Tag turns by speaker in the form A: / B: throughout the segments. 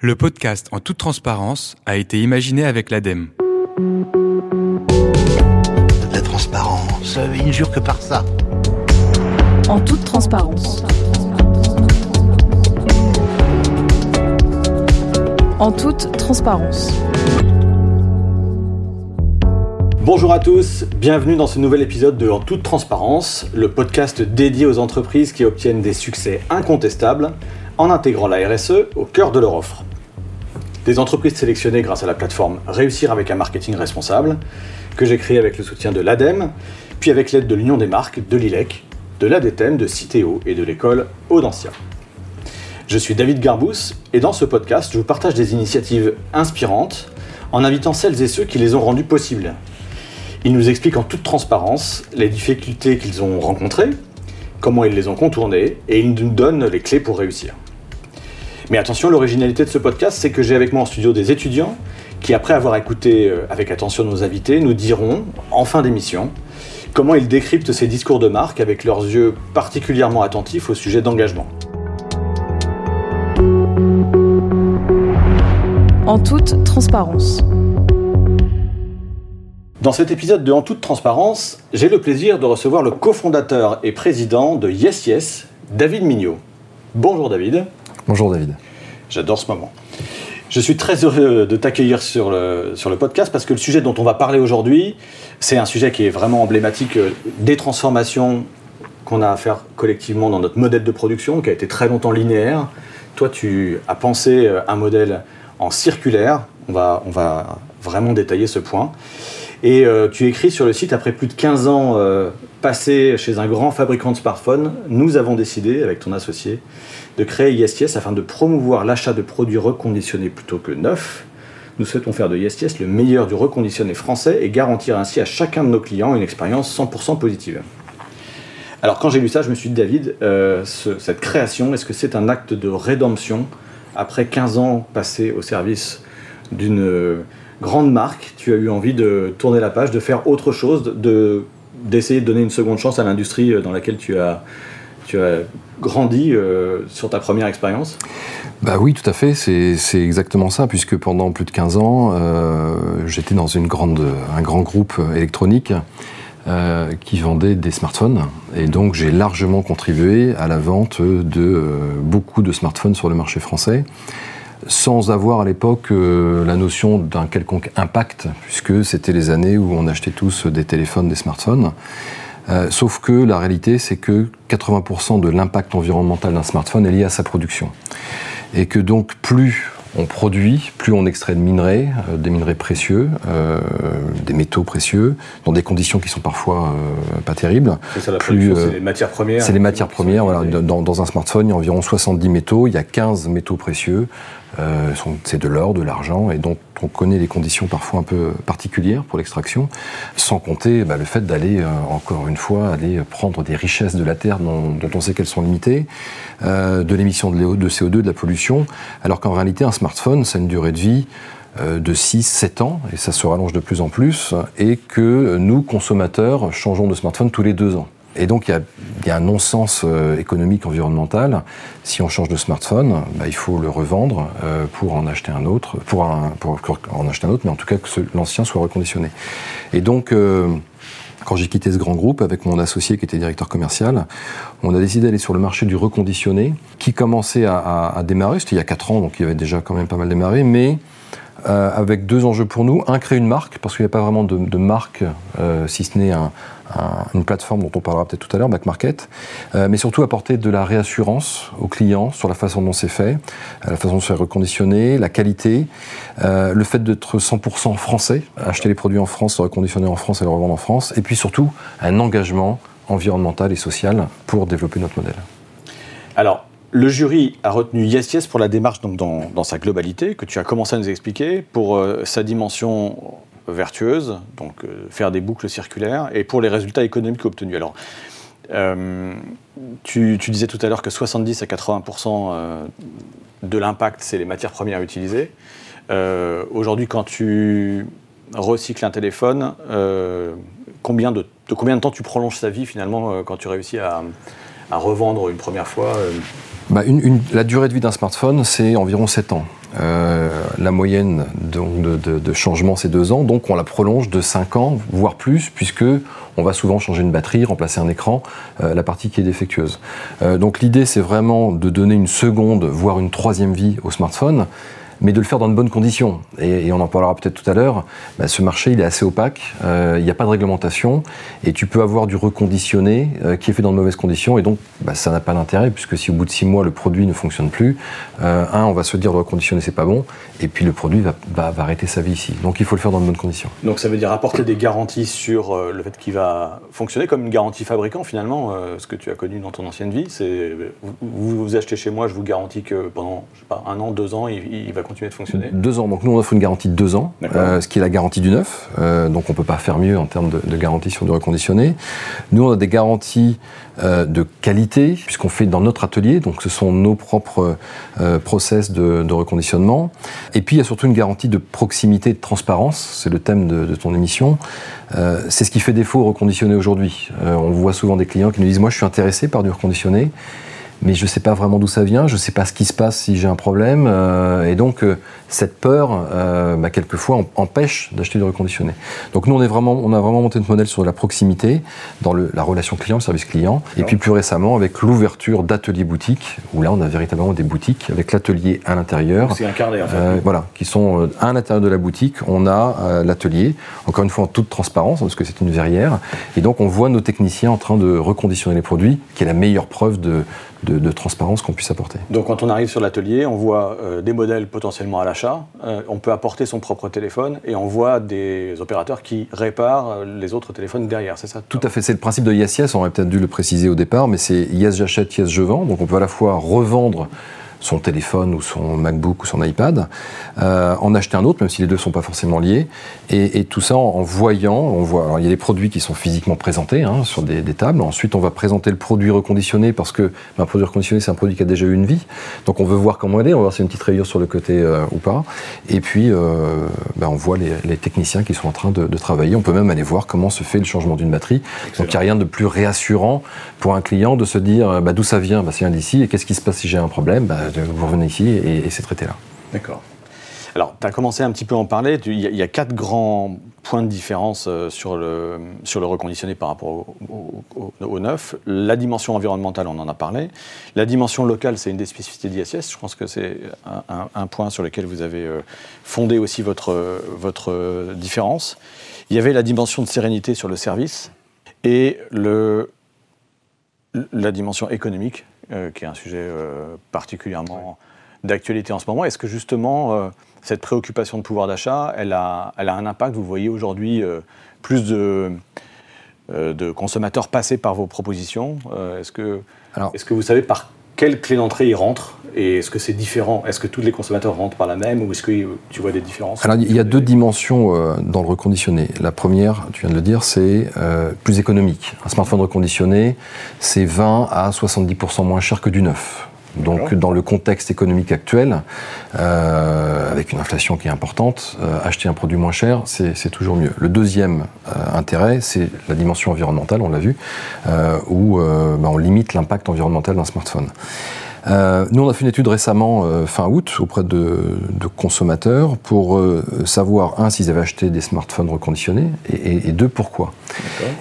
A: Le podcast En toute transparence a été imaginé avec l'ADEME.
B: La transparence, il ne jure que par ça.
C: En toute transparence. En toute transparence.
D: Bonjour à tous, bienvenue dans ce nouvel épisode de En toute transparence, le podcast dédié aux entreprises qui obtiennent des succès incontestables en intégrant la RSE au cœur de leur offre. Des entreprises sélectionnées grâce à la plateforme Réussir avec un marketing responsable, que j'ai créée avec le soutien de l'ADEME, puis avec l'aide de l'Union des marques, de l'ILEC, de l'ADTEM, de Citeo et de l'école Audencia. Je suis David Garbous et dans ce podcast, je vous partage des initiatives inspirantes en invitant celles et ceux qui les ont rendues possibles. Ils nous expliquent en toute transparence les difficultés qu'ils ont rencontrées, comment ils les ont contournées et ils nous donnent les clés pour réussir. Mais attention, l'originalité de ce podcast, c'est que j'ai avec moi en studio des étudiants qui, après avoir écouté euh, avec attention nos invités, nous diront, en fin d'émission, comment ils décryptent ces discours de marque avec leurs yeux particulièrement attentifs au sujet d'engagement.
C: En toute transparence.
D: Dans cet épisode de En toute transparence, j'ai le plaisir de recevoir le cofondateur et président de Yes Yes, David Mignot. Bonjour David.
E: Bonjour David.
D: J'adore ce moment. Je suis très heureux de t'accueillir sur le, sur le podcast parce que le sujet dont on va parler aujourd'hui, c'est un sujet qui est vraiment emblématique euh, des transformations qu'on a à faire collectivement dans notre modèle de production qui a été très longtemps linéaire. Toi, tu as pensé euh, un modèle en circulaire. On va, on va vraiment détailler ce point. Et euh, tu écris sur le site, après plus de 15 ans euh, passés chez un grand fabricant de smartphones, nous avons décidé, avec ton associé, de créer YesYes afin de promouvoir l'achat de produits reconditionnés plutôt que neufs. Nous souhaitons faire de YesYes le meilleur du reconditionné français et garantir ainsi à chacun de nos clients une expérience 100% positive. Alors quand j'ai lu ça, je me suis dit, David, euh, ce- cette création, est-ce que c'est un acte de rédemption après 15 ans passés au service d'une grande marque Tu as eu envie de tourner la page, de faire autre chose, de d'essayer de donner une seconde chance à l'industrie euh, dans laquelle tu as, grandi euh, sur ta première expérience?
E: Bah oui, tout à fait, c'est exactement ça, puisque pendant plus de 15 ans, euh, j'étais dans un grand groupe électronique qui vendait des smartphones. Et donc j'ai largement contribué à la vente de beaucoup de smartphones sur le marché français, sans avoir à l'époque euh, la notion d'un quelconque impact, puisque c'était les années où on achetait tous des téléphones, des smartphones. Euh, sauf que la réalité, c'est que 80% de l'impact environnemental d'un smartphone est lié à sa production. Et que donc, plus on produit, plus on extrait de minerais, euh, des minerais précieux, euh, des métaux précieux, dans des conditions qui sont parfois euh, pas terribles.
D: C'est ça la
E: Plus,
D: production, c'est les matières premières.
E: C'est les matières premières. Voilà. Dans, dans un smartphone, il y a environ 70 métaux. Il y a 15 métaux précieux. Euh, c'est de l'or, de l'argent, et dont on connaît les conditions parfois un peu particulières pour l'extraction, sans compter bah, le fait d'aller, euh, encore une fois, aller prendre des richesses de la Terre dont, on sait qu'elles sont limitées, euh, de l'émission de, de CO2, de la pollution, alors qu'en réalité, un smartphone, ça a une durée de vie de 6-7 ans, et ça se rallonge de plus en plus, et que nous, consommateurs, changeons de smartphone tous les deux ans. Et donc il y a, y un non-sens euh, économique, environnemental. Si on change de smartphone, bah, il faut le revendre euh, pour en acheter un autre, pour, en acheter un autre, mais en tout cas que l'ancien soit reconditionné. Et donc, euh, quand j'ai quitté ce grand groupe avec mon associé qui était directeur commercial, on a décidé d'aller sur le marché du reconditionné, qui commençait à, démarrer. C'était il y a 4 ans, donc il avait déjà quand même pas mal démarré, mais avec deux enjeux pour nous. Un, créer une marque, parce qu'il n'y a pas vraiment de, marque, si ce n'est un- un- une plateforme dont on parlera peut-être tout à l'heure, Back Market, Euh, mais surtout apporter de la réassurance aux clients sur la façon dont c'est fait, euh, la façon dont c'est reconditionné, la qualité, euh, le fait d'être 100% français, acheter les produits en France, les reconditionner en France et les revendre en France, et puis surtout un engagement environnemental et social pour développer notre modèle.
D: Alors, le jury a retenu Yes Yes pour la démarche donc, dans, sa globalité, que tu as commencé à nous expliquer, pour sa dimension vertueuse, donc euh, faire des boucles circulaires, et pour les résultats économiques obtenus. Alors, euh, tu, disais tout à l'heure que 70 à 80% euh, de l'impact, c'est les matières premières utilisées. Euh, Aujourd'hui, quand tu recycles un téléphone, combien de, combien de temps tu prolonges sa vie finalement quand tu réussis à, revendre une première fois
E: bah, La durée de vie d'un smartphone, c'est environ 7 ans. Euh, la moyenne de changement, c'est 2 ans, donc on la prolonge de 5 ans, voire plus, puisque on va souvent changer une batterie, remplacer un écran, euh, la partie qui est défectueuse. Euh, donc l'idée, c'est vraiment de donner une seconde, voire une troisième vie au smartphone, mais de le faire dans de bonnes conditions. Et, on en parlera peut-être tout à l'heure. bah, ce marché, il est assez opaque. euh, il n'y a pas de réglementation, et tu peux avoir du reconditionné euh, qui est fait dans de mauvaises conditions, et donc bah, ça n'a pas d'intérêt, puisque si au bout de six mois le produit ne fonctionne plus, euh, un, on va se dire le reconditionner c'est pas bon, et puis le produit va, arrêter sa vie ici. Donc il faut le faire dans de bonnes conditions.
D: Donc ça veut dire apporter des garanties sur le fait qu'il va fonctionner comme une garantie fabricant finalement, ce que tu as connu dans ton ancienne vie. C'est vous achetez chez moi, je vous garantis que pendant je sais pas, un an, deux ans, il, il va continuer de fonctionner.
E: Deux ans. Donc nous on offre une garantie de deux ans, euh, ce qui est la garantie du neuf. Euh, donc on peut pas faire mieux en termes de, de garantie sur du reconditionné. Nous on a des garanties euh, de qualité puisqu'on fait dans notre atelier. Donc ce sont nos propres process de, de reconditionnement. Et puis il y a surtout une garantie de proximité et de transparence. C'est le thème de, de ton émission. C'est ce qui fait défaut au reconditionné aujourd'hui. On voit souvent des clients qui nous disent moi je suis intéressé par du reconditionné mais je ne sais pas vraiment d'où ça vient, je ne sais pas ce qui se passe si j'ai un problème, euh, et donc euh, cette peur, euh, bah, quelquefois, em- empêche d'acheter du reconditionné. Donc nous, on, est vraiment, on a vraiment monté notre modèle sur la proximité, dans le- la relation client, le service client, et puis plus récemment avec l'ouverture d'ateliers boutiques, où là, on a véritablement des boutiques avec l'atelier à l'intérieur.
D: C'est incarné en fait.
E: Voilà, qui sont à l'intérieur de la boutique, on a l'atelier, encore une fois en toute transparence, parce que c'est une verrière, et donc on voit nos techniciens en train de reconditionner les produits, qui est la meilleure preuve de, de- de transparence qu'on puisse apporter.
D: Donc quand on arrive sur l'atelier, on voit euh, des modèles potentiellement à l'achat, euh, on peut apporter son propre téléphone et on voit des opérateurs qui réparent euh, les autres téléphones derrière, c'est ça?
E: Tout à fait, c'est le principe de Yes Yes, on aurait peut-être dû le préciser au départ, mais c'est Yes j'achète, Yes je vends, donc on peut à la fois revendre son téléphone ou son MacBook ou son iPad, euh, en acheter un autre, même si les deux ne sont pas forcément liés, et, tout ça en, voyant, on voit, alors il y a des produits qui sont physiquement présentés hein, sur des, tables, ensuite on va présenter le produit reconditionné, parce que ben, un produit reconditionné c'est un produit qui a déjà eu une vie, donc on veut voir comment il est, on va voir si une petite rayure sur le côté euh, ou pas, et puis euh, ben, on voit les, techniciens qui sont en train de, travailler, on peut même aller voir comment se fait le changement d'une batterie, donc il n'y a rien de plus réassurant pour un client de se dire bah, d'où ça vient, bah, ça vient d'ici, et qu'est-ce qui se passe si j'ai un problème, bah, vous revenez ici et, et c'est traité là.
D: D'accord. Alors, tu as commencé un petit peu à en parler. Il y, a- quatre grands points de différence euh, sur le, sur le reconditionné par rapport au, neuf. La dimension environnementale, on en a parlé. La dimension locale, c'est une des spécificités d'ISS. Je pense que c'est un, un- un point sur lequel vous avez euh, fondé aussi votre, votre euh, différence. Il y avait la dimension de sérénité sur le service et le, la dimension économique, euh, qui est un sujet euh, particulièrement d'actualité en ce moment. Est-ce que justement, euh, cette préoccupation de pouvoir d'achat, elle a, elle a un impact? Vous voyez aujourd'hui plus de, de consommateurs passer par vos propositions Est-ce que,
E: Alors-
D: est que vous savez par quelle clé d'entrée ils rentrent Et est-ce que c'est différent? Est-ce que tous les consommateurs rentrent par la même Ou est-ce que tu vois des différences?
E: Il y a deux dimensions euh, dans le reconditionné. La première, tu viens de le dire, c'est euh, plus économique. Un smartphone reconditionné, c'est 20 à 70% moins cher que du neuf. Donc dans le contexte économique actuel, euh, avec une inflation qui est importante, euh, acheter un produit moins cher, c'est toujours mieux. Le deuxième euh, intérêt, c'est la dimension environnementale, on l'a vu, où bah, on limite l'impact environnemental d'un smartphone. Euh, nous, on a fait une étude récemment, euh, fin août, auprès de, de consommateurs pour euh, savoir, un, s'ils avaient acheté des smartphones reconditionnés, et, et- et deux, pourquoi.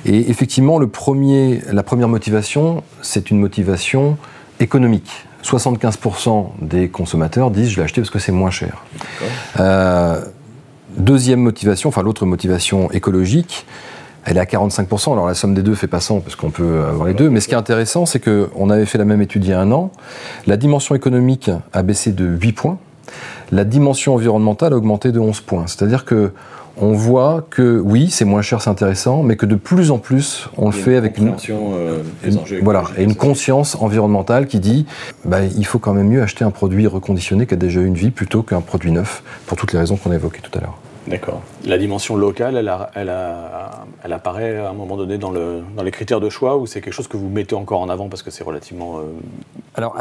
E: Et effectivement, le premier, la première motivation, c'est une motivation économique. 75% des consommateurs disent je l'ai acheté parce que c'est moins cher. Euh, deuxième motivation, enfin l'autre motivation écologique, elle est à 45%. Alors la somme des deux fait pas 100 parce qu'on peut avoir les deux. Mais ce qui est intéressant, c'est qu'on avait fait la même étude il y a un an. La dimension économique a baissé de 8 points. La dimension environnementale a augmenté de 11 points. C'est-à-dire que on voit que oui, c'est moins cher, c'est intéressant, mais que de plus en plus, on le fait avec une, une- voilà, et une conscience environnementale qui dit bah, il faut quand même mieux acheter un produit reconditionné qui a déjà eu une vie plutôt qu'un produit neuf, pour toutes les raisons qu'on a évoquées tout à l'heure.
D: D'accord. La dimension locale, elle, apparaît à un moment donné dans, le, dans les critères de choix ou c'est quelque chose que vous mettez encore en avant parce que c'est relativement. euh,
E: Alors,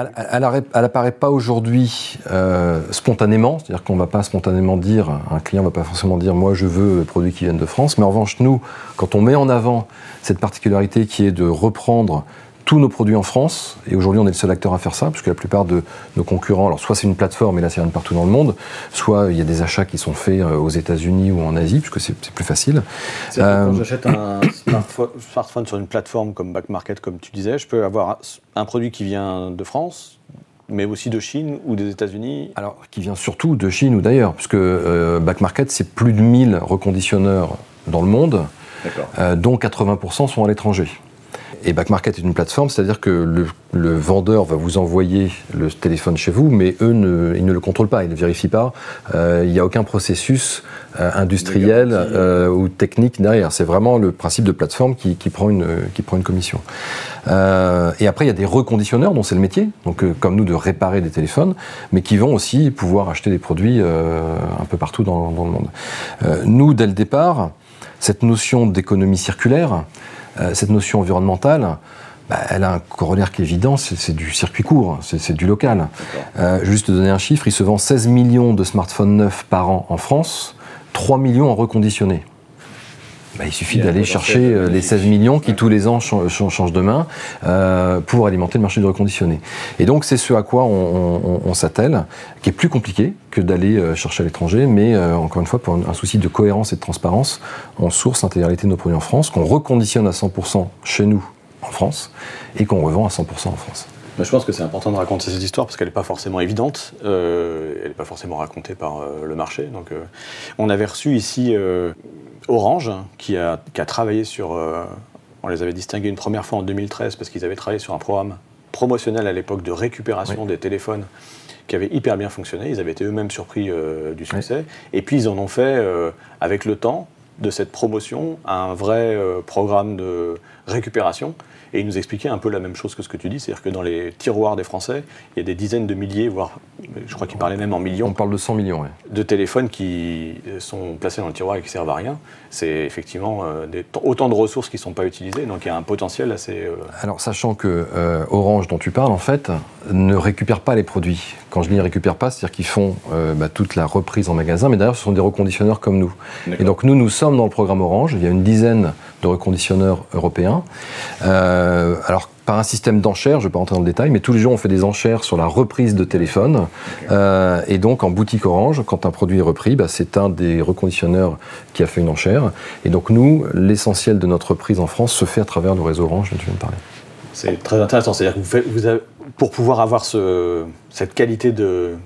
E: elle, apparaît pas aujourd'hui euh, spontanément, c'est-à-dire qu'on va pas spontanément dire, un client va pas forcément dire, moi je veux le produit qui viennent de France, mais en revanche, nous, quand on met en avant cette particularité qui est de reprendre tous nos produits en France, et aujourd'hui on est le seul acteur à faire ça, puisque la plupart de nos concurrents, alors soit c'est une plateforme, et là c'est rien partout dans le monde, soit il y a des achats qui sont faits euh, aux États-Unis ou en Asie, puisque c'est plus facile.
D: C'est euh, quand j'achète un smartphone sur une plateforme comme Back Market, comme tu disais, je peux avoir un produit qui vient de France, mais aussi de Chine ou des États-Unis
E: Alors, qui vient surtout de Chine ou d'ailleurs, puisque euh, Back Market, c'est plus de 1000 reconditionneurs dans le monde, dont 80% sont à l'étranger. Et Back Market est une plateforme, c'est-à-dire que le, vendeur va vous envoyer le téléphone chez vous, mais eux, ne, ils ne le contrôlent pas, ils ne vérifient pas. Euh, il n'y a aucun processus euh, industriel euh, ou technique derrière. C'est vraiment le principe de plateforme qui, prend, une, qui prend une commission. et après, il y a des reconditionneurs, dont c'est le métier, donc comme nous, de réparer des téléphones, mais qui vont aussi pouvoir acheter des produits un peu partout dans, dans le monde. nous, dès le départ, cette notion d'économie circulaire, euh, cette notion environnementale, bah, elle a un corollaire qui est évident, c'est du circuit court, c'est du local. Euh, juste donner un chiffre, il se vend 16 millions de smartphones neufs par an en France, 3 millions en reconditionnés. Bah, il suffit d'aller chercher euh, les 16 millions qui tous les ans changent de main euh, pour alimenter le marché du reconditionné. Et donc c'est ce à quoi on, s'attelle, qui est plus compliqué que d'aller euh, chercher à l'étranger, mais encore une fois pour un, souci de cohérence et de transparence, on source l'intégralité de nos produits en France, qu'on reconditionne à 100% chez nous en France et qu'on revend à 100% en France.
D: je pense que c'est important de raconter cette histoire parce qu'elle n'est pas forcément évidente, elle n'est pas forcément racontée par le marché. Donc, on avait reçu ici Orange, qui a, travaillé sur. Euh, on les avait distingués une première fois en 2013 parce qu'ils avaient travaillé sur un programme promotionnel à l'époque de récupération des téléphones qui avait hyper bien fonctionné. Ils avaient été eux-mêmes surpris euh, du succès. Et puis ils en ont fait, euh, avec le temps de cette promotion, un vrai programme de récupération et il nous expliquait un peu la même chose que ce que tu dis, c'est-à-dire que dans les tiroirs des Français, il y a des dizaines de milliers, voire je crois qu'il parlait même en millions.
E: On parle de 100 millions, oui.
D: De téléphones qui sont placés dans le tiroir et qui servent à rien. C'est effectivement euh, autant de ressources qui ne sont pas utilisées, donc il y a un potentiel assez. Euh,
E: Alors, sachant que euh, Orange, dont tu parles, en fait, ne récupère pas les produits. Quand je dis ne récupère pas, c'est-à-dire qu'ils font bah, toute la reprise en magasin, mais d'ailleurs, ce sont des reconditionneurs comme nous. Et donc, nous, nous sommes dans le programme Orange. Il y a une dizaine de reconditionneurs européens. Euh, alors, par un système d'enchères, je ne vais pas rentrer dans le détail, mais tous les jours on fait des enchères sur la reprise de téléphone. Euh, et donc en boutique Orange, quand un produit est repris, bah, c'est un des reconditionneurs qui a fait une enchère. Et donc nous, l'essentiel de notre reprise en France se fait à travers le réseau Orange dont tu viens de parler.
D: C'est très intéressant. C'est-à-dire que vous, faites, vous avez, pour pouvoir avoir ce, cette qualité de,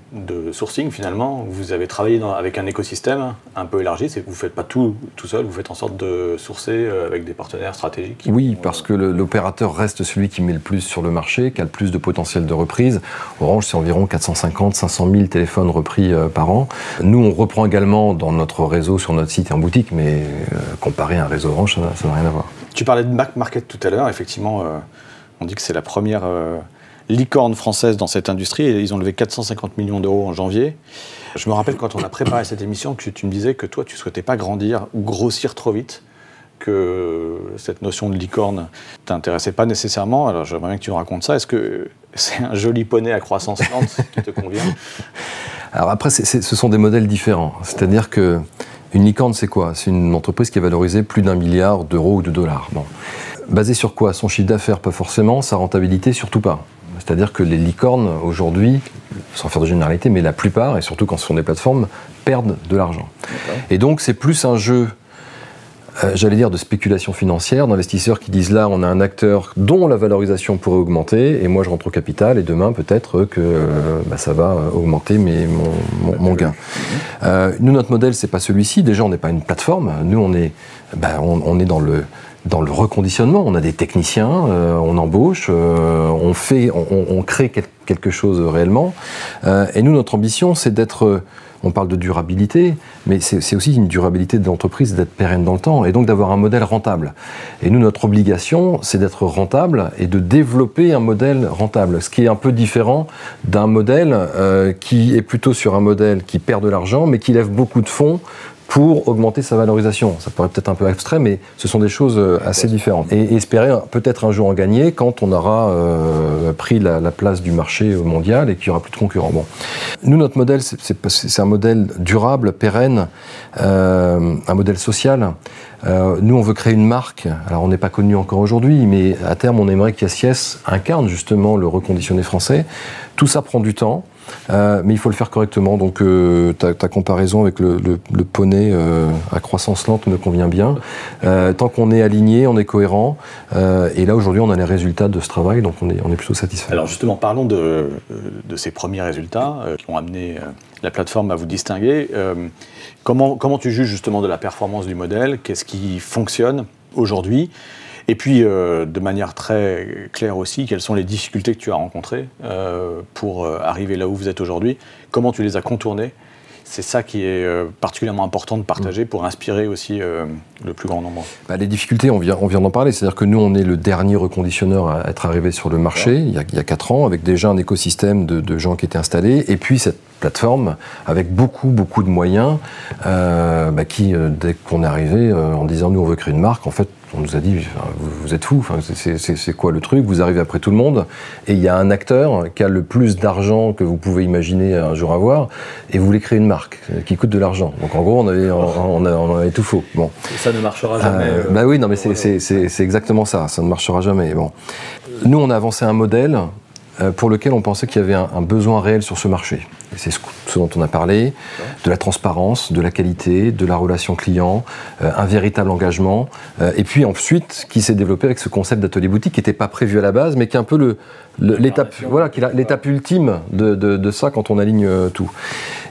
D: sourcing, finalement, vous avez travaillé avec un écosystème un peu élargi. C'est vous ne faites pas tout tout seul, vous faites en sorte de sourcer euh, avec des partenaires stratégiques.
E: Oui, parce que l'opérateur reste celui qui met le plus sur le marché, qui a le plus de potentiel de reprise. Orange, c'est environ 450, 500 000 téléphones repris euh, par an. Nous, on reprend également dans notre réseau, sur notre site et en boutique, mais euh, comparé à un réseau Orange, ça n'a rien à voir.
D: Tu parlais de Mac Market tout à l'heure, effectivement. on dit que c'est la première licorne française dans cette industrie et ils ont levé 450 millions d'euros en janvier. Je me rappelle quand on a préparé cette émission que tu me disais que toi tu souhaitais pas grandir ou grossir trop vite, que cette notion de licorne t'intéressait pas nécessairement. Alors j'aimerais bien que tu nous racontes ça. Est-ce que c'est un joli poney à croissance lente qui te convient
E: Alors après, ce sont des modèles différents. C'est-à-dire que une licorne, c'est quoi? C'est une entreprise qui est valorisée plus d'un milliard d'euros ou de dollars. Bon. Basé sur quoi? Son chiffre d'affaires, pas forcément. Sa rentabilité, surtout pas. C'est-à-dire que les licornes, aujourd'hui, sans faire de généralité, mais la plupart, et surtout quand ce sont des plateformes, perdent de l'argent. Et donc c'est plus un jeu, euh, j'allais dire, de spéculation financière, d'investisseurs qui disent là, on a un acteur dont la valorisation pourrait augmenter, et moi je rentre au capital, et demain peut-être que euh, bah, ça va augmenter mes, mon, gain. Euh, nous, notre modèle, c'est pas celui-ci. Déjà, on n'est pas une plateforme. Nous, on est, bah, on est dans le dans le reconditionnement. On a des techniciens, euh, on embauche, euh, on fait, on, crée quelque chose réellement. Euh, et nous, notre ambition, c'est d'être on parle de durabilité, mais c'est aussi une durabilité de l'entreprise d'être pérenne dans le temps et donc d'avoir un modèle rentable. Et nous, notre obligation, c'est d'être rentable et de développer un modèle rentable, ce qui est un peu différent d'un modèle qui est plutôt sur un modèle qui perd de l'argent, mais qui lève beaucoup de fonds pour augmenter sa valorisation. Ça paraît peut-être un peu abstrait, mais ce sont des choses euh, assez différentes. Et espérer peut-être un jour en gagner quand on aura euh, pris la, place du marché mondial et qu'il n'y aura plus de concurrents. Bon. Nous, notre modèle, c'est un modèle durable, pérenne, euh, un modèle social. nous, on veut créer une marque. Alors, on n'est pas connu encore aujourd'hui, mais à terme, on aimerait qu'Assies incarne justement le reconditionné français. Tout ça prend du temps. Euh, mais il faut le faire correctement. Donc euh, ta, comparaison avec le, poney euh, à croissance lente me convient bien. tant qu'on est aligné, on est cohérent. et là aujourd'hui, on a les résultats de ce travail, donc on est, on est plutôt satisfait.
D: Alors justement, parlons de, de ces premiers résultats qui ont amené la plateforme à vous distinguer. comment, comment tu juges justement de la performance du modèle? Qu'est-ce qui fonctionne aujourd'hui? Et puis, euh, de manière très claire aussi, quelles sont les difficultés que tu as rencontrées euh, pour euh, arriver là où vous êtes aujourd'hui? Comment tu les as contournées? C'est ça qui est particulièrement important de partager pour inspirer aussi le plus grand nombre.
E: Bah, les difficultés, on vient, on vient d'en parler. C'est-à-dire que nous, on est le dernier reconditionneur à être arrivé sur le marché il y, a, il y a 4 ans, avec déjà un écosystème de, de, gens qui étaient installés, et puis cette plateforme avec beaucoup, beaucoup de moyens bah, qui, dès qu'on est arrivé en disant nous, on veut créer une marque, en fait, on nous a dit vous, êtes fous, c'est quoi le truc? Vous arrivez après tout le monde et il y a un acteur qui a le plus d'argent que vous pouvez imaginer un jour avoir et vous voulez créer une marque qui coûte de l'argent. Donc en gros, on avait, on, avait tout faux. Bon.
D: ça ne marchera jamais. Euh,
E: bah oui, non, mais c'est exactement ça. Ça ne marchera jamais. Bon. Nous, on a avancé un modèle euh, pour lequel on pensait qu'il y avait un, besoin réel sur ce marché. C'est ce, dont on a parlé, de la transparence, de la qualité, de la relation client, euh, un véritable engagement, euh, et puis ensuite qui s'est développé avec ce concept d'atelier boutique qui n'était pas prévu à la base, mais qui est un peu l'étape voilà, l'étape ultime de, de, ça quand on aligne tout.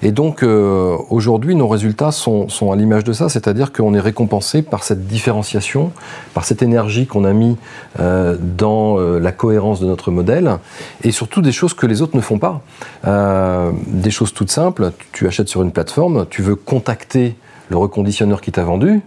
E: Et donc aujourd'hui, nos résultats sont, sont à l'image de ça, c'est-à-dire qu'on est récompensé par cette différenciation, par cette énergie qu'on a mis dans la cohérence de notre modèle et surtout des choses que les autres ne font pas. Euh, des choses toutes simples, tu achètes sur une plateforme, tu veux contacter le reconditionneur qui t'a vendu,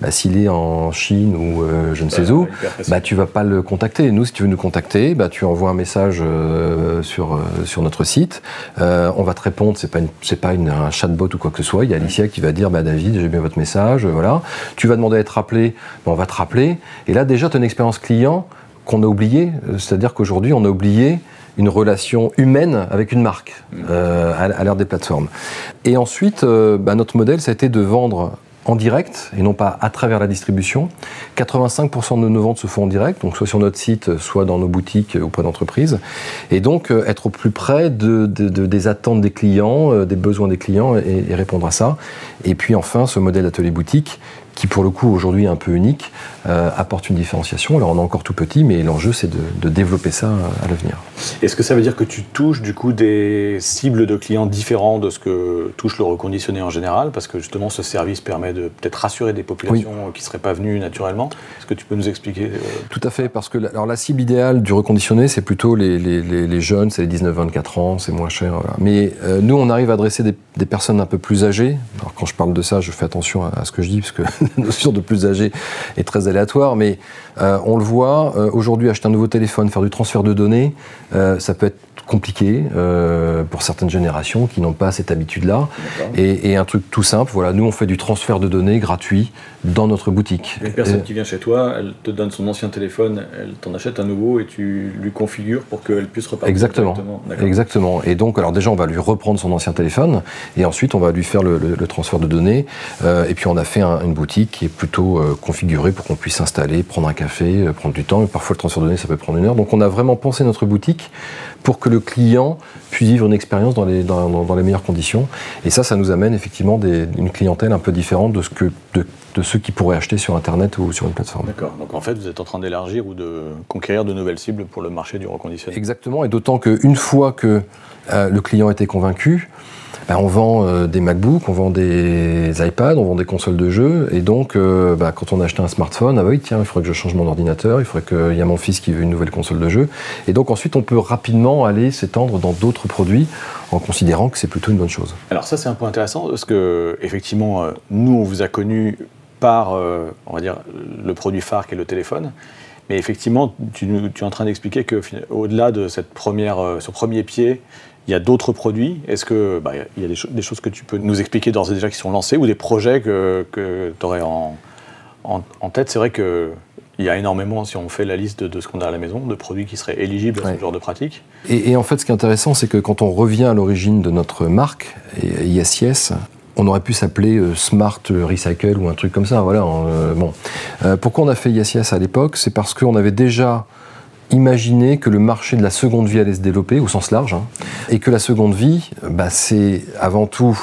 E: bah, s'il est en Chine ou euh, je ne sais où, bah, tu vas pas le contacter. Nous, si tu veux nous contacter, bah, tu envoies un message euh, sur, sur notre site. on va te répondre, c'est pas, c'est pas une, un chatbot ou quoi que ce soit. Il y a Alicia qui va dire bah, David, j'ai bien votre message. voilà. Tu vas demander à être rappelé, on va te rappeler. Et là, déjà, ton expérience client, qu'on a oublié, c'est-à-dire qu'aujourd'hui, on a oublié une relation humaine avec une marque mmh. euh, à, l'ère des plateformes. Et ensuite, euh, bah, notre modèle, ça a été de vendre en direct et non pas à travers la distribution. 85% de nos ventes se font en direct, donc soit sur notre site, soit dans nos boutiques auprès d'entreprises. Et donc euh, être au plus près de, des attentes des clients, des besoins des clients et, et, répondre à ça. Et puis enfin, ce modèle atelier boutique qui pour le coup aujourd'hui est un peu unique, euh, apporte une différenciation. Alors on est encore tout petit, mais l'enjeu c'est de, développer ça à l'avenir.
D: Est-ce que ça veut dire que tu touches du coup des cibles de clients différents de ce que touche le reconditionné en général? Parce que justement ce service permet de peut-être rassurer des populations qui ne seraient pas venues naturellement. Est-ce que tu peux nous expliquer euh,
E: Tout à fait, parce que alors, la cible idéale du reconditionné c'est plutôt les, les, jeunes, c'est les 19-24 ans, c'est moins cher. Mais euh, nous on arrive à adresser des, des, personnes un peu plus âgées. Alors quand je parle de ça, je fais attention à, à ce que je dis, parce que la notion de plus âgé est très aléatoire, mais euh, on le voit, euh, aujourd'hui, acheter un nouveau téléphone, faire du transfert de données, euh, ça peut être compliqué pour certaines générations qui n'ont pas cette habitude-là. Et, un truc tout simple, voilà, nous on fait du transfert de données gratuit dans notre boutique.
D: Une personne qui vient chez toi, elle te donne son ancien téléphone, elle t'en achète un nouveau et tu lui configures pour qu'elle puisse repartir
E: Exactement. Exactement. Et donc, alors déjà, on va lui reprendre son ancien téléphone et ensuite on va lui faire le, transfert de données. et puis on a fait une boutique qui est plutôt configurée pour qu'on puisse s'installer, prendre un café, euh, prendre du temps. Parfois, le transfert de données, ça peut prendre une heure. Donc, on a vraiment pensé notre boutique pour que le client puisse vivre une expérience dans les, dans, les meilleures conditions. Et ça, ça nous amène effectivement des, une clientèle un peu différente de, ce que, de, de, ceux qui pourraient acheter sur Internet ou sur une plateforme.
D: D'accord. Donc, en fait, vous êtes en train d'élargir ou de conquérir de nouvelles cibles pour le marché du reconditionnement.
E: Exactement. Et d'autant qu'une fois que euh, le client était convaincu, bah, on vend euh, des MacBooks, on vend des iPads, on vend des consoles de jeux. Et donc, euh, bah, quand on a acheté un smartphone, ah bah tiens, il faudrait que je change mon ordinateur, il faudrait qu'il y ait mon fils qui veut une nouvelle console de jeu. Et donc, ensuite, on peut rapidement aller s'étendre dans d'autres produits en considérant que c'est plutôt une bonne chose.
D: Alors, ça, c'est un point intéressant parce que, effectivement, euh, nous, on vous a connu par, on va dire, le produit phare qui est le téléphone. Mais effectivement, tu, es en train d'expliquer qu'au-delà de cette première, ce premier pied il y a d'autres produits. Est-ce que bah, il y a des, cho- des choses que tu peux nous expliquer d'ores et déjà qui sont lancées ou des projets que, que tu aurais en, en- en tête? C'est vrai que il y a énormément, si on fait la liste de, de ce qu'on a à la maison, de produits qui seraient éligibles à
E: Ouais.
D: ce genre de pratique.
E: Et, et en fait, ce qui est intéressant, c'est que quand on revient à l'origine de notre marque, ISIS, on aurait pu s'appeler euh, Smart Recycle ou un truc comme ça. Voilà. euh, bon. Euh, pourquoi on a fait ISIS à l'époque? C'est parce qu'on avait déjà imaginé que le marché de la seconde vie allait se développer au sens large, hein, et que la seconde vie, bah, c'est avant tout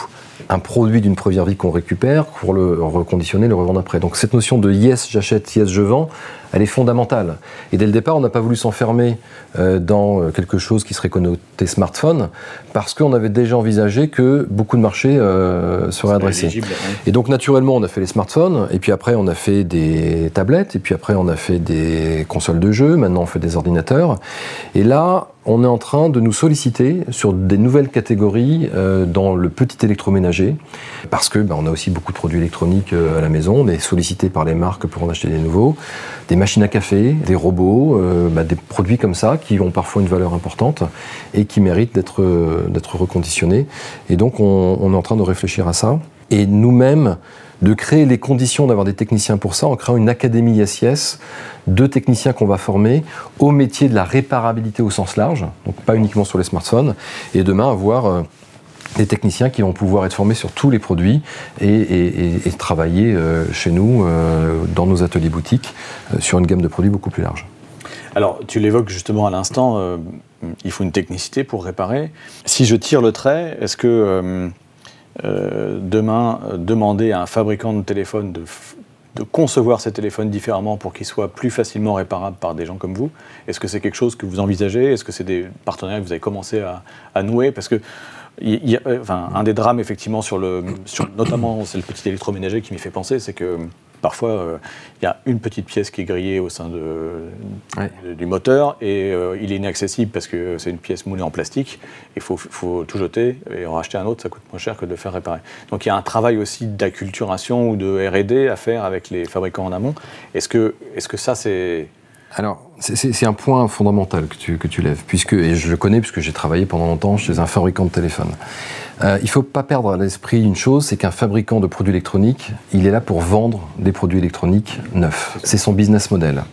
E: un produit d'une première vie qu'on récupère pour le reconditionner, le revendre après. Donc cette notion de yes j'achète, yes je vends, elle est fondamentale. Et dès le départ, on n'a pas voulu s'enfermer euh, dans euh, quelque chose qui serait connoté smartphone, parce qu'on avait déjà envisagé que beaucoup de marchés euh, seraient adressés. Et donc naturellement, on a fait les smartphones, et puis après on a fait des tablettes, et puis après on a fait des consoles de jeux, maintenant on fait des ordinateurs. Et là, on est en train de nous solliciter sur des nouvelles catégories euh, dans le petit électroménager, parce que ben, on a aussi beaucoup de produits électroniques euh, à la maison, on est sollicité par les marques pour en acheter des nouveaux, des machines à café, des robots, euh, bah, des produits comme ça qui ont parfois une valeur importante et qui méritent d'être reconditionnés. Et donc on, on est en train de réfléchir à ça. Et nous-mêmes, de créer les conditions d'avoir des techniciens pour ça en créant une académie SIS de techniciens qu'on va former au métier de la réparabilité au sens large, donc pas uniquement sur les smartphones, et demain avoir euh, des techniciens qui vont pouvoir être formés sur tous les produits et, travailler euh, chez nous, euh, dans nos ateliers boutiques, sur une gamme de produits beaucoup plus large.
D: Alors, tu l'évoques justement à l'instant, il faut une technicité pour réparer. Si je tire le trait, est-ce que demain, euh, demander à un fabricant de téléphone de, concevoir ses téléphones différemment pour qu'ils soient plus facilement réparables par des gens comme vous, est-ce que c'est quelque chose que vous envisagez? Est-ce que c'est des partenariats que vous avez commencé à, nouer? Parce que y a- euh, un des drames, effectivement, sur le, notamment, c'est le petit électroménager qui m'y fait penser, c'est que parfois, euh, il y a une petite pièce qui est grillée au sein de,
E: Ouais.
D: de- du moteur et euh, il est inaccessible parce que c'est une pièce moulée en plastique. Il faut, faut tout jeter et en racheter un autre, ça coûte moins cher que de le faire réparer. Donc il y a un travail aussi d'acculturation ou de R&D à faire avec les fabricants en amont. Est-ce que, est-ce que ça, c'est...
E: Alors, c'est- un point fondamental que tu, que tu lèves, puisque, et je le connais puisque j'ai travaillé pendant longtemps chez un fabricant de téléphone. Euh, il ne faut pas perdre à l'esprit une chose, c'est qu'un fabricant de produits électroniques, il est là pour vendre des produits électroniques neufs. C'est son business model.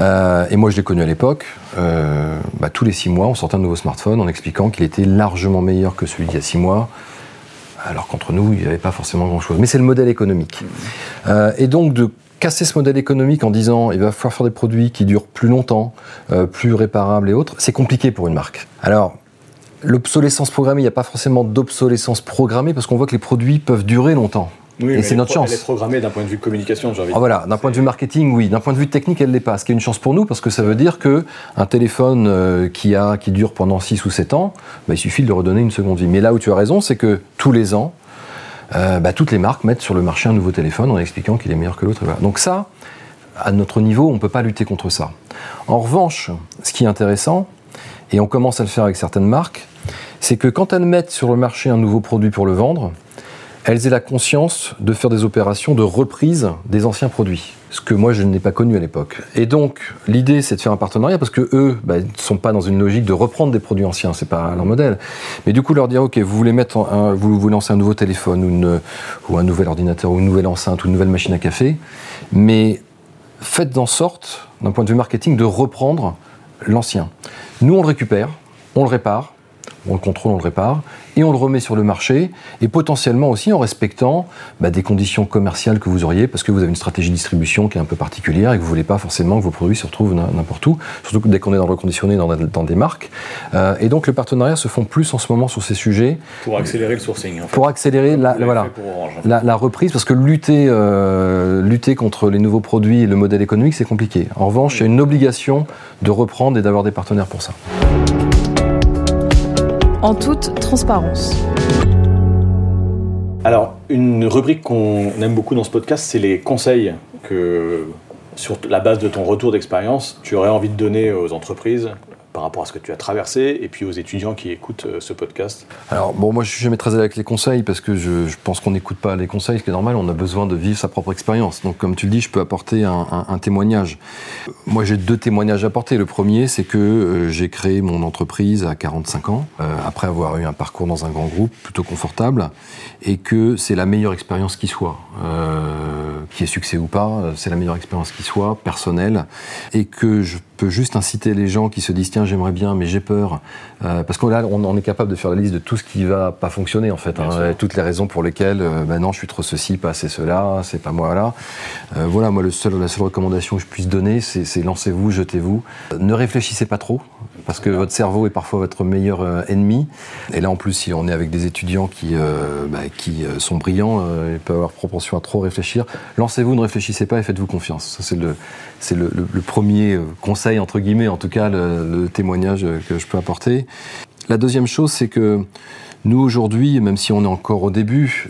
E: Euh, et moi, je l'ai connu à l'époque. euh, bah, tous les six mois, on sortait un nouveau smartphone en expliquant qu'il était largement meilleur que celui d'il y a six mois, alors qu'entre nous, il n'y avait pas forcément grand-chose. Mais c'est le modèle économique. Euh, et donc de casser ce modèle économique en disant il va falloir faire des produits qui durent plus longtemps, euh, plus réparables et autres, c'est compliqué pour une marque. Alors, l'obsolescence programmée, il n'y a pas forcément d'obsolescence programmée parce qu'on voit que les produits peuvent durer longtemps. et c'est notre chance.
D: Elle est programmée d'un point de vue communication, j'ai envie de
E: Ah, voilà, d'un point de vue marketing, oui. D'un point de vue technique, elle l'est pas. Ce qui est une chance pour nous, parce que ça veut dire que un téléphone euh, qui, a, qui dure pendant 6 ou 7 ans, bah, il suffit de le redonner une seconde vie. Mais là où tu as raison, c'est que tous les ans, euh, bah, toutes les marques mettent sur le marché un nouveau téléphone en expliquant qu'il est meilleur que l'autre. Donc ça, à notre niveau, on ne peut pas lutter contre ça. En revanche, ce qui est intéressant, et on commence à le faire avec certaines marques, c'est que quand elles mettent sur le marché un nouveau produit pour le vendre, elles aient la conscience de faire des opérations de reprise des anciens produits, ce que moi je n'ai pas connu à l'époque. Et donc l'idée c'est de faire un partenariat parce que eux bah, ne sont pas dans une logique de reprendre des produits anciens, c'est pas leur modèle. Mais du coup leur dire ok vous voulez mettre un, vous lancer un nouveau téléphone ou, ou un nouvel ordinateur ou une nouvelle enceinte ou une nouvelle machine à café, mais faites en sorte d'un point de vue marketing de reprendre l'ancien. Nous on le récupère, on le répare, on le contrôle, on le répare, et on le remet sur le marché, et potentiellement aussi en respectant bah, des conditions commerciales que vous auriez, parce que vous avez une stratégie de distribution qui est un peu particulière et que vous ne voulez pas forcément que vos produits se retrouvent n'im- n'importe où, surtout que dès qu'on est dans le reconditionné dans, dans des marques. Euh, et donc les partenariats se font plus en ce moment sur ces sujets
D: Pour accélérer le sourcing, en fait.
E: pour accélérer la,
D: Vous l'avez
E: voilà,
D: fait pour Orange.
E: la, la reprise, parce que lutter, euh, lutter contre les nouveaux produits et le modèle économique, c'est compliqué. En revanche, il y a une obligation de reprendre et d'avoir des partenaires pour ça.
C: En toute transparence.
D: Alors, une rubrique qu'on aime beaucoup dans ce podcast, c'est les conseils que, sur la base de ton retour d'expérience, tu aurais envie de donner aux entreprises par rapport à ce que tu as traversé et puis aux étudiants qui écoutent euh, ce podcast
E: Alors, bon, moi, je suis jamais très l'aise avec les conseils parce que je, pense qu'on n'écoute pas les conseils, ce qui est normal. On a besoin de vivre sa propre expérience. Donc, comme tu le dis, je peux apporter un, témoignage. Moi, j'ai deux témoignages à apporter. Le premier, c'est que euh, j'ai créé mon entreprise à 45 ans, euh, après avoir eu un parcours dans un grand groupe plutôt confortable, et que c'est la meilleure expérience qui soit. Qui est succès ou pas, c'est la meilleure expérience qui soit, personnelle, et que je peux juste inciter les gens qui se disent tiens j'aimerais bien mais j'ai peur. Euh, parce que là on, on est capable de faire la liste de tout ce qui va pas fonctionner en fait hein, toutes les raisons pour lesquelles euh, ben non je suis trop ceci pas assez cela c'est pas moi là. Euh, voilà moi le seul, la seule recommandation que je puisse donner c'est lancez-vous jetez-vous. Ne réfléchissez pas trop parce que votre cerveau est parfois votre meilleur euh, ennemi. Et là en plus si on est avec des étudiants qui euh, bah, qui euh, sont brillants euh, ils peuvent avoir propension à trop réfléchir. Lancez-vous ne réfléchissez pas et faites-vous confiance. C'est le c'est le, premier conseil, entre guillemets, en tout cas, le, témoignage que je peux apporter. La deuxième chose, c'est que nous, aujourd'hui, même si on est encore au début,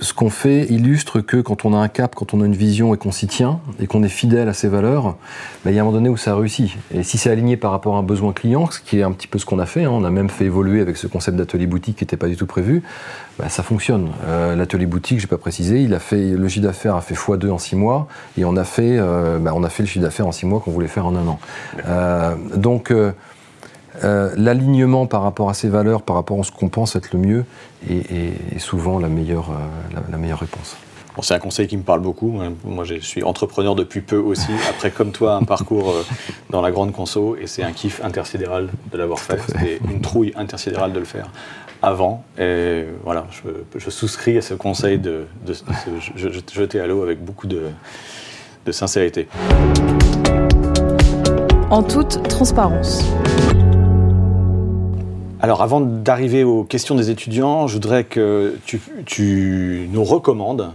E: ce qu'on fait illustre que quand on a un cap, quand on a une vision et qu'on s'y tient, et qu'on est fidèle à ses valeurs, ben, il y a un moment donné où ça réussit. Et si c'est aligné par rapport à un besoin client, ce qui est un petit peu ce qu'on a fait, hein, on a même fait évoluer avec ce concept d'atelier boutique qui n'était pas du tout prévu, ben, ça fonctionne. Euh, L'atelier boutique, j'ai pas précisé, il a fait le chiffre d'affaires a fait x2 en 6 mois, et on a fait, euh, ben, on a fait le chiffre d'affaires en 6 mois qu'on voulait faire en un an. Euh, donc euh, l'alignement par rapport à ses valeurs, par rapport à ce qu'on pense être le mieux, est, est- est souvent la meilleure, euh, la- la meilleure réponse.
D: Bon, c'est un conseil qui me parle beaucoup. Moi, je suis entrepreneur depuis peu aussi. Après, comme toi, un parcours euh, dans la grande conso, et c'est un kiff intersidéral de l'avoir fait. C'était une trouille intersidérale de le faire avant. Et voilà, je, je souscris à ce conseil de, de- de se je- je- jeter à l'eau avec beaucoup de, de sincérité.
C: En toute transparence.
D: Alors, avant d'arriver aux questions des étudiants, je voudrais que tu, nous recommandes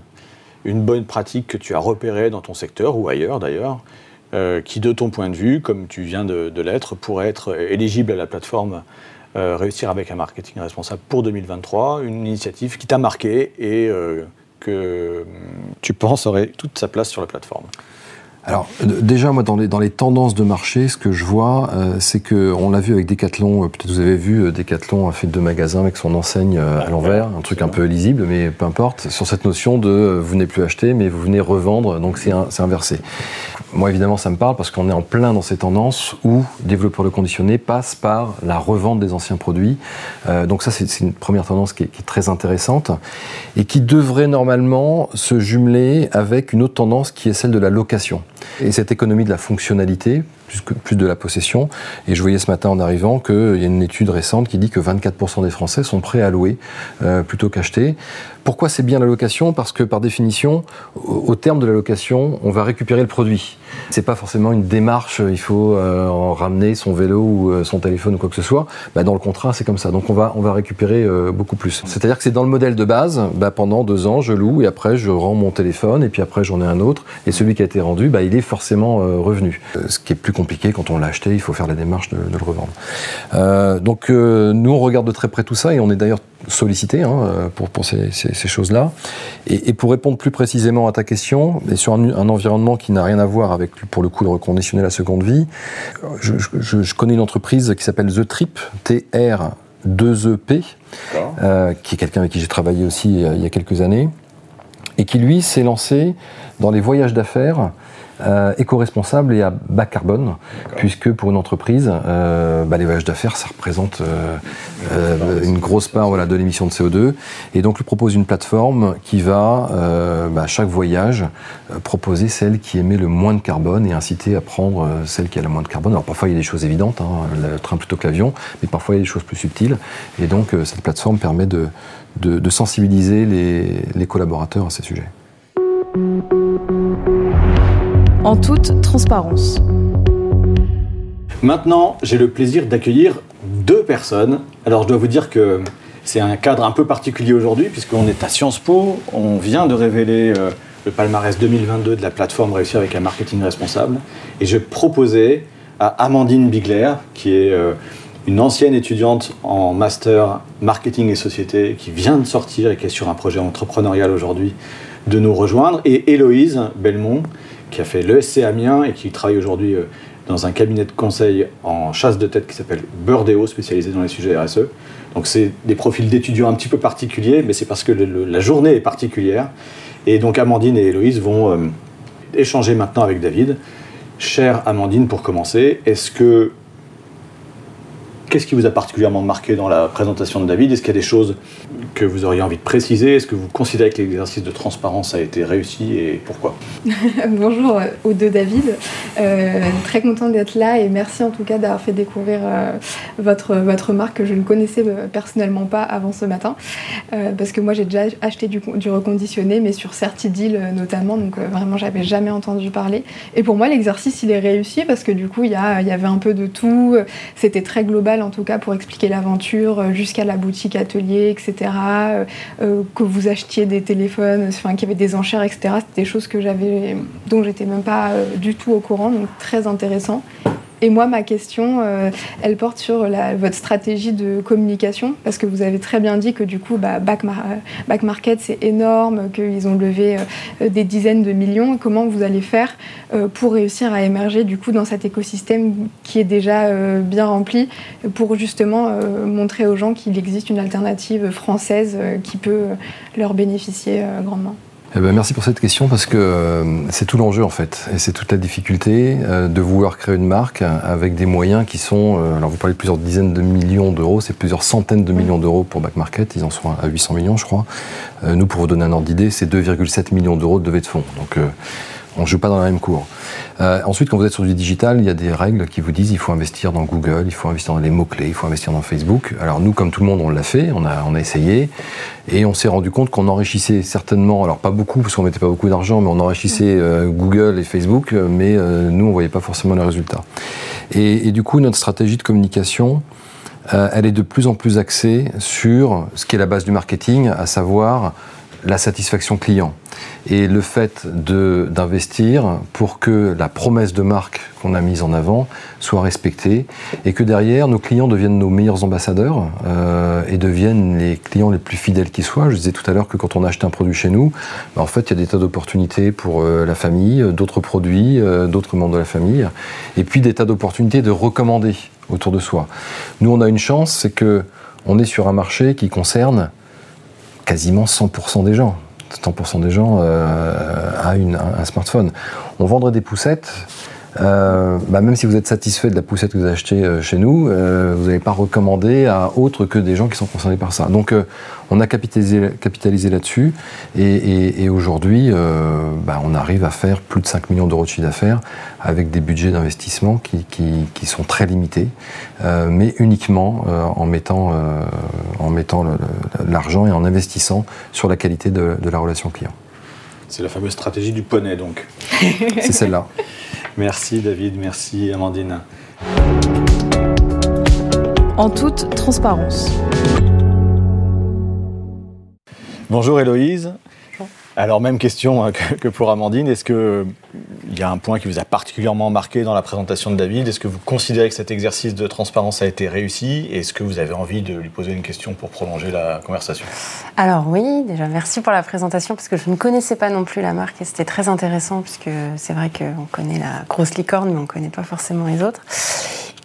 D: une bonne pratique que tu as repérée dans ton secteur ou ailleurs d'ailleurs, euh, qui, de ton point de vue, comme tu viens de, l'être, pourrait être éligible à la plateforme euh, Réussir avec un marketing responsable pour 2023, une initiative qui t'a marqué et euh, que tu penses aurait toute sa place sur la plateforme.
E: Alors déjà moi dans les, dans les tendances de marché, ce que je vois, euh, c'est que on l'a vu avec Decathlon. euh, Peut-être vous avez vu euh, Decathlon a fait deux magasins avec son enseigne à l'envers, un truc un peu lisible, mais peu importe. Sur cette notion de vous venez plus acheter, mais vous venez revendre, donc c'est inversé. Moi évidemment ça me parle parce qu'on est en plein dans ces tendances où développeur de conditionné passe par la revente des anciens produits. Donc ça c'est une première tendance qui est très intéressante et qui devrait normalement se jumeler avec une autre tendance qui est celle de la location. Et cette économie de la fonctionnalité, plus, de la possession. Et je voyais ce matin en arrivant qu'il y a une étude récente qui dit que 24% des Français sont prêts à louer euh, plutôt qu'acheter. Pourquoi c'est bien la location? Parce que par définition, au, au terme de la location, on va récupérer le produit. C'est pas forcément une démarche, il faut euh, en ramener son vélo ou euh, son téléphone ou quoi que ce soit. Bah, dans le contrat, c'est comme ça. Donc on va, on va récupérer euh, beaucoup plus. C'est-à-dire que c'est dans le modèle de base, bah, pendant deux ans, je loue et après je rends mon téléphone et puis après j'en ai un autre. Et celui qui a été rendu, bah, il est forcément euh, revenu. Euh, ce qui est plus compliqué quand on l'a acheté, il faut faire la démarche de, le revendre. Euh, donc euh, nous, on regarde de très près tout ça et on est d'ailleurs sollicité hein, pour, pour ces, ces- ces choses-là. Et, et pour répondre plus précisément à ta question, et sur un, un environnement qui n'a rien à voir avec, pour le coup, le reconditionner la seconde vie, je, je- je connais une entreprise qui s'appelle The Trip, T-R-2-E-P, euh, qui est quelqu'un avec qui j'ai travaillé aussi euh, il y a quelques années, et qui lui s'est lancé dans les voyages d'affaires euh, éco-responsables et à bas carbone, puisque pour une entreprise, euh, bah, les voyages d'affaires, ça représente euh, une grosse part voilà, de l'émission de CO2. Et donc, lui propose une plateforme qui va, euh, bah, à chaque voyage, proposer celle qui émet le moins de carbone et inciter à prendre celle qui a le moins de carbone. Alors, parfois, il y a des choses évidentes, hein, le train plutôt que l'avion, mais parfois, il y a des choses plus subtiles. Et donc, cette plateforme permet de, de, de sensibiliser les, les collaborateurs à ces sujets.
C: En toute transparence.
D: Maintenant, j'ai le plaisir d'accueillir deux personnes. Alors, je dois vous dire que c'est un cadre un peu particulier aujourd'hui, puisqu'on est à Sciences Po. On vient de révéler euh, le palmarès 2022 de la plateforme Réussir avec un marketing responsable. Et je proposais à Amandine Bigler, qui est euh, une ancienne étudiante en master marketing et société, qui vient de sortir et qui est sur un projet entrepreneurial aujourd'hui, de nous rejoindre. Et Héloïse Belmont, qui a fait l'ESC Amiens et qui travaille aujourd'hui euh, dans un cabinet de conseil en chasse de tête qui s'appelle Burdeo, spécialisé dans les sujets RSE. Donc c'est des profils d'étudiants un petit peu particuliers, mais c'est parce que la journée est particulière. Et donc Amandine et Héloïse vont euh, échanger maintenant avec David. Chère Amandine, pour commencer, est-ce que Qu'est-ce qui vous a particulièrement marqué dans la présentation de David? Est-ce qu'il y a des choses que vous auriez envie de préciser? Est-ce que vous considérez que l'exercice de transparence a été réussi et pourquoi?
F: Bonjour euh, aux deux David. Euh, très content d'être là et merci en tout cas d'avoir fait découvrir euh, votre, votre marque que je ne connaissais personnellement pas avant ce matin. Parce que moi j'ai déjà acheté du, reconditionné, mais sur Certidil notamment, donc vraiment j'avais jamais entendu parler. Et pour moi l'exercice il est réussi parce que du coup il y avait un peu de tout. C'était très global en tout cas pour expliquer l'aventure euh, jusqu'à la boutique atelier, etc. Euh, euh, que vous achetiez des téléphones, enfin qu'il y avait des enchères, etc. C'était des choses que j'avais, dont j'étais même pas du tout au courant, donc très intéressant. Et moi, ma question, euh, elle porte sur votre stratégie de communication, parce que vous avez très bien dit que du coup, bah, Back, Back Market, c'est énorme, qu'ils ont levé euh, des dizaines de millions. Comment vous allez faire euh, pour réussir à émerger du coup dans cet écosystème qui est déjà bien rempli, pour justement montrer aux gens qu'il existe une alternative française qui peut leur bénéficier grandement?
E: Eh ben, merci pour cette question parce que euh, c'est tout l'enjeu en fait et c'est toute la difficulté euh, de vouloir créer une marque avec des moyens qui sont, euh, alors vous parlez de plusieurs dizaines de millions d'euros, c'est plusieurs centaines de millions d'euros pour Back Market, ils en sont à 800 millions je crois. Euh, nous pour vous donner un ordre d'idée, c'est 2,7 millions d'euros de levée de fonds. Donc euh, on ne joue pas dans la même cour. Euh, ensuite, quand vous êtes sur du digital, il y a des règles qui vous disent il faut investir dans Google, il faut investir dans les mots-clés, il faut investir dans Facebook. Alors nous, comme tout le monde, on l'a fait, on a, essayé, et on s'est rendu compte qu'on enrichissait certainement, alors pas beaucoup, parce qu'on mettait pas beaucoup d'argent, mais on enrichissait euh, Google et Facebook, mais euh, nous, on voyait pas forcément les résultats. Et, du coup, notre stratégie de communication, elle est de plus en plus axée sur ce qui est la base du marketing, à savoir la satisfaction client et le fait d'investir pour que la promesse de marque qu'on a mise en avant soit respectée et que derrière nos clients deviennent nos meilleurs ambassadeurs euh, et deviennent les clients les plus fidèles qui soient. Je disais tout à l'heure que quand on achète un produit chez nous, bah, en fait il y a des tas d'opportunités pour euh, la famille, euh, d'autres produits, d'autres membres de la famille et puis des tas d'opportunités de recommander autour de soi. Nous on a une chance, c'est que on est sur un marché qui concerne quasiment 100% des gens. 100% des gens euh, a un smartphone. On vendrait des poussettes. Euh, bah, même si vous êtes satisfait de la poussette que vous achetez euh, chez nous, euh, vous n'allez pas recommander à autre que des gens qui sont concernés par ça. Donc euh, on a capitalisé, capitalisé là-dessus et, et- et aujourd'hui bah, on arrive à faire plus de 5 millions d'euros de chiffre d'affaires avec des budgets d'investissement qui, qui- qui sont très limités, mais uniquement en mettant, en l'argent et en investissant sur la qualité de, de la relation client.
D: C'est la fameuse stratégie du poney donc.
E: C'est celle-là.
D: Merci David, merci Amandine.
C: En toute transparence.
D: Bonjour Héloïse. Alors même question hein, que, pour Amandine, est-ce que il y a un point qui vous a particulièrement marqué dans la présentation de David? Est-ce que vous considérez que cet exercice de transparence a été réussi? Est-ce que vous avez envie de lui poser une question pour prolonger la conversation?
G: Alors oui, déjà merci pour la présentation parce que je ne connaissais pas non plus la marque et c'était très intéressant puisque c'est vrai qu'on connaît la grosse licorne mais on ne connaît pas forcément les autres.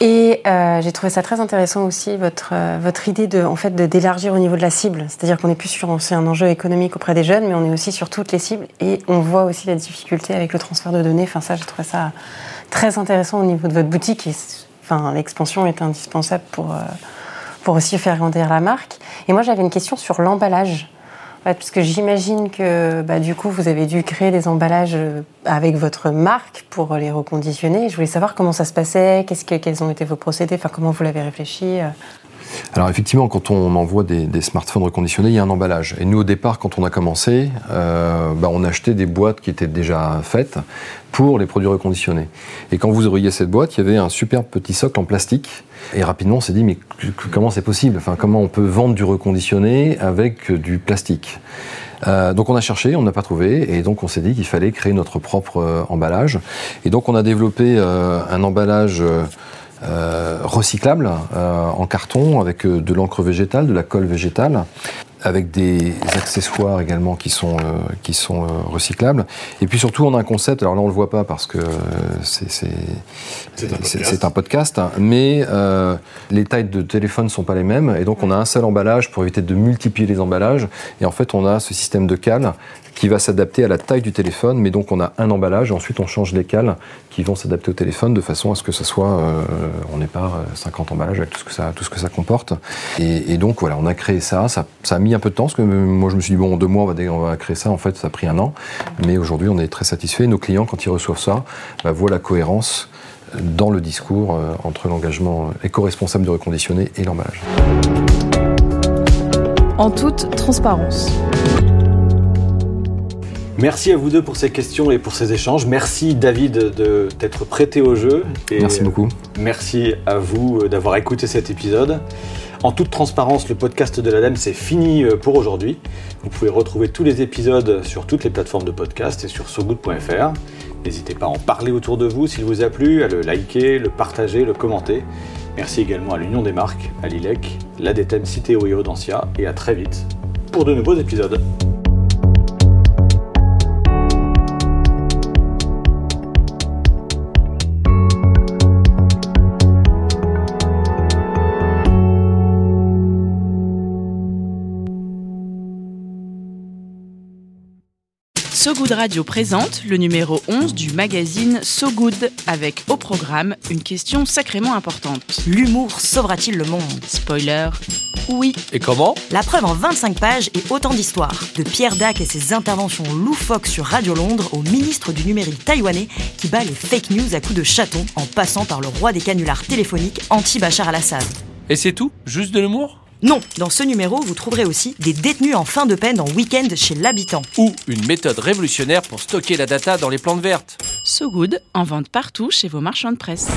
G: Et euh, j'ai trouvé ça très intéressant aussi votre euh, votre idée de en fait d'élargir au niveau de la cible, c'est-à-dire qu'on est plus sur c'est un enjeu économique auprès des jeunes, mais on est aussi sur toutes les cibles et on voit aussi la difficulté avec le transfert de données. Enfin ça, j'ai trouvé ça très intéressant au niveau de votre boutique et enfin l'expansion est indispensable pour euh, pour aussi faire grandir la marque. Et moi j'avais une question sur l'emballage. Parce que j'imagine que bah, du coup, vous avez dû créer des emballages euh, avec votre marque pour les reconditionner. Je voulais savoir comment ça se passait, qu'est-ce que, quels ont été vos procédés, enfin comment vous l'avez réfléchi.
E: Alors effectivement, quand on envoie des, smartphones reconditionnés, il y a un emballage. Et nous, au départ, quand on a commencé, euh, bah, on achetait des boîtes qui étaient déjà faites pour les produits reconditionnés. Et quand vous ouvriez cette boîte, il y avait un superbe petit socle en plastique. Et rapidement, on s'est dit, mais comment c'est possible? Enfin, comment on peut vendre du reconditionné avec du plastique? Euh, donc on a cherché, on n'a pas trouvé, et donc on s'est dit qu'il fallait créer notre propre euh, emballage. Et donc on a développé un emballage euh, euh, recyclable euh, en carton avec euh, de l'encre végétale, de la colle végétale. avec des accessoires également qui sont, euh, qui sont recyclables. Et puis surtout, on a un concept, alors là on le voit pas parce que c'est
D: un
E: un podcast, mais les tailles de téléphone ne sont pas les mêmes, et donc on a un seul emballage pour éviter de multiplier les emballages, et en fait on a ce système de cales qui va s'adapter à la taille du téléphone, mais donc on a un emballage, et ensuite on change les cales qui vont s'adapter au téléphone de façon à ce que ça soit, euh, on n'ait pas euh, 50 emballages avec tout ce que ça, tout ce que ça comporte. Et, donc voilà, on a créé ça, ça, a mis un peu de temps, parce que euh, moi je me suis dit, bon, en deux mois on va, dé- on va créer ça, en fait ça a pris un an, mais aujourd'hui on est très satisfait. Nos clients, quand ils reçoivent ça, bah, voient la cohérence dans le discours euh, entre l'engagement éco-responsable de reconditionner et l'emballage.
C: En toute transparence.
D: Merci à vous deux pour ces questions et pour ces échanges. Merci David de t'être prêté au jeu. Et
E: Merci beaucoup.
D: Merci à vous euh, d'avoir écouté cet épisode. En toute transparence, le podcast de l'ADEME, c'est fini euh, pour aujourd'hui. Vous pouvez retrouver tous les épisodes sur toutes les plateformes de podcast et sur sogood.fr. N'hésitez pas à en parler autour de vous s'il vous a plu, à le liker, le partager, le commenter. Merci également à l'Union des marques, à l'ILEC, l'ADETEM Citeo et Audencia, et à très vite pour de nouveaux épisodes.
H: So Good Radio présente le numéro 11 du magazine So Good avec au programme une question sacrément importante.
I: L'humour sauvera-t-il le monde?
H: Spoiler, oui.
J: Et comment?
I: La preuve en 25 pages et autant d'histoires. De Pierre Dac et ses interventions loufoques sur Radio Londres au ministre du numérique taïwanais qui bat les fake news à coups de chaton en passant par le roi des canulars téléphoniques anti-Bachar al-Assad.
J: Et c'est tout? Juste de l'humour?
I: Non, dans ce numéro, vous trouverez aussi des détenus en fin de peine en week-end chez l'habitant.
J: Ou une méthode révolutionnaire pour stocker la data dans les plantes vertes
H: So Good en vente partout chez vos marchands de presse.